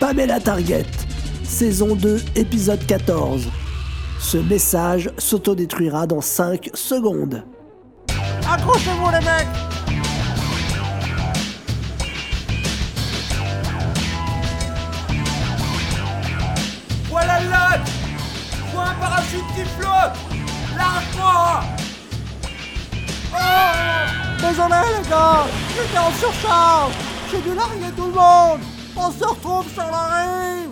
Pamela Target, saison 2, épisode 14. Ce message s'autodétruira dans 5 secondes. Accrochez-vous les mecs Voilà le Vois un parachute qui flotte Largue-moi Désolé les gars. J'étais en surcharge. J'ai dû larguer tout le monde. On se retrouve sur la rive.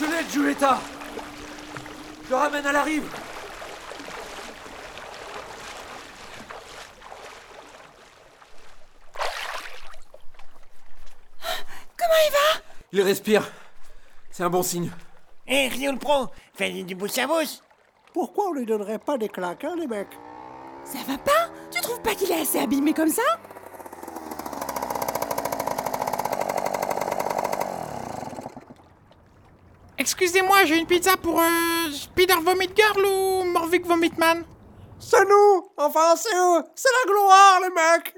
Je l'ai, Giulietta Je le ramène à la rive. Comment il va? Il respire. C'est un bon signe. Hé, Rio le pro, fais du bouche à bouche. Pourquoi on lui donnerait pas des claques, hein, les mecs? Ça va pas? Tu trouves pas qu'il est assez abîmé comme ça? Excusez-moi, j'ai une pizza pour euh, Spider Vomit Girl ou Morvic Vomitman C'est nous. Enfin, c'est eux. C'est la gloire, les mecs.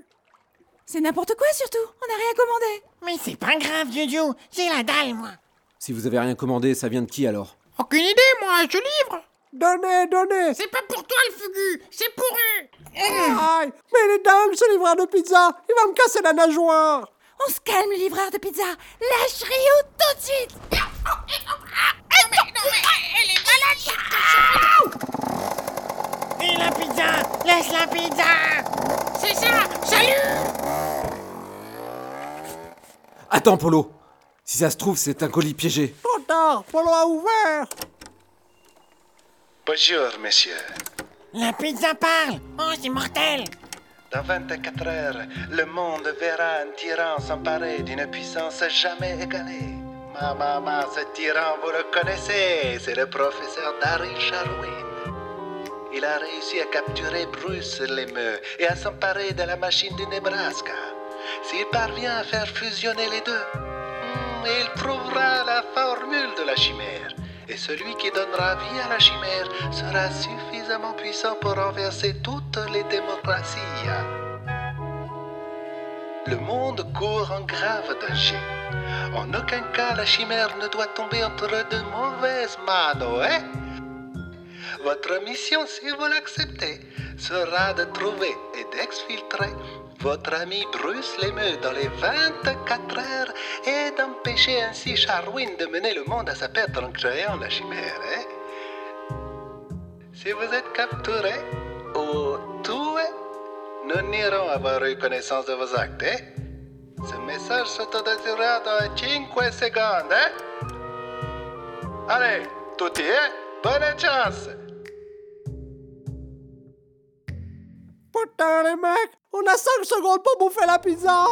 C'est n'importe quoi surtout, on n'a rien commandé. Mais c'est pas grave, Jojo, j'ai la dalle, moi. Si vous avez rien commandé, ça vient de qui alors? Aucune idée, moi, je livre. Donnez, donnez. C'est pas pour toi le fugu, c'est pour eux. Aïe Mais est dingue, ce livreur de pizza Il va me casser la nageoire. On se calme, le livreur de pizza. Lâche Rio tout de suite. Et la pizza Laisse la pizza. C'est ça Salut. Attends, Polo Si ça se trouve, c'est un colis piégé. Trop tard Polo a ouvert Bonjour, messieurs. La pizza parle Oh, c'est mortel Dans 24 heures, le monde verra un tyran s'emparer d'une puissance jamais égalée. Ma maman, ce tyran, vous le connaissez, c'est le professeur Daryl Sharwin. Il a réussi à capturer Bruce Lemeux et à s'emparer de la machine du Nebraska. S'il parvient à faire fusionner les deux, hmm, il trouvera la formule de la chimère. Et celui qui donnera vie à la chimère sera suffisamment puissant pour renverser toutes les démocraties. Le monde court en grave danger. En aucun cas la chimère ne doit tomber entre de mauvaises manos, hein? Votre mission, si vous l'acceptez, sera de trouver et d'exfiltrer votre ami Bruce Lemeux dans les 24 heures et d'empêcher ainsi Charwin de mener le monde à sa perte en créant la chimère. Hein? Si vous êtes capturé ou tué, nous n'irons avoir eu connaissance de vos actes. Hein? Ce message s'autodétruira dans 5 secondes. Hein? Allez, tutti, hein? Bonne chance! Putain, les mecs On a 5 secondes pour bouffer la pizza